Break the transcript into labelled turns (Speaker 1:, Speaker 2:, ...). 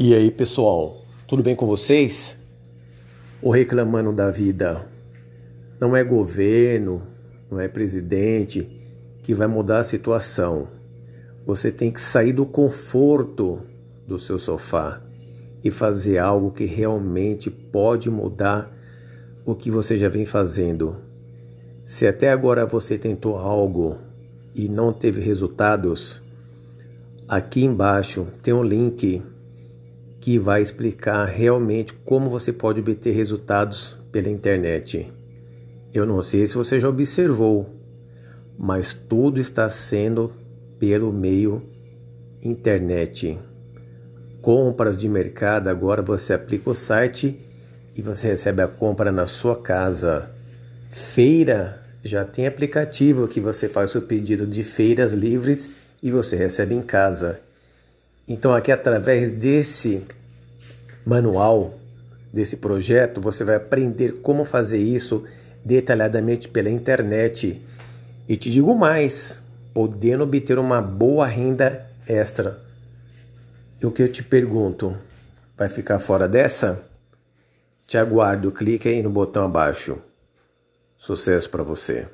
Speaker 1: E aí, pessoal, tudo bem com vocês? Ou reclamando da vida? Não é governo, não é presidente que vai mudar a situação. Você tem que sair do conforto do seu sofá e fazer algo que realmente pode mudar o que você já vem fazendo. Se até agora você tentou algo e não teve resultados, aqui embaixo tem um link que vai explicar realmente como você pode obter resultados pela internet. Eu não sei se você já observou, mas tudo está sendo pelo meio internet. Compras de mercado, agora você aplica o site e você recebe a compra na sua casa. Feira, já tem aplicativo que você faz o pedido de feiras livres e você recebe em casa. Então, aqui através desse manual, desse projeto, você vai aprender como fazer isso detalhadamente pela internet. E te digo mais, podendo obter uma boa renda extra. E o que eu te pergunto, vai ficar fora dessa? Te aguardo, clique aí no botão abaixo. Sucesso para você.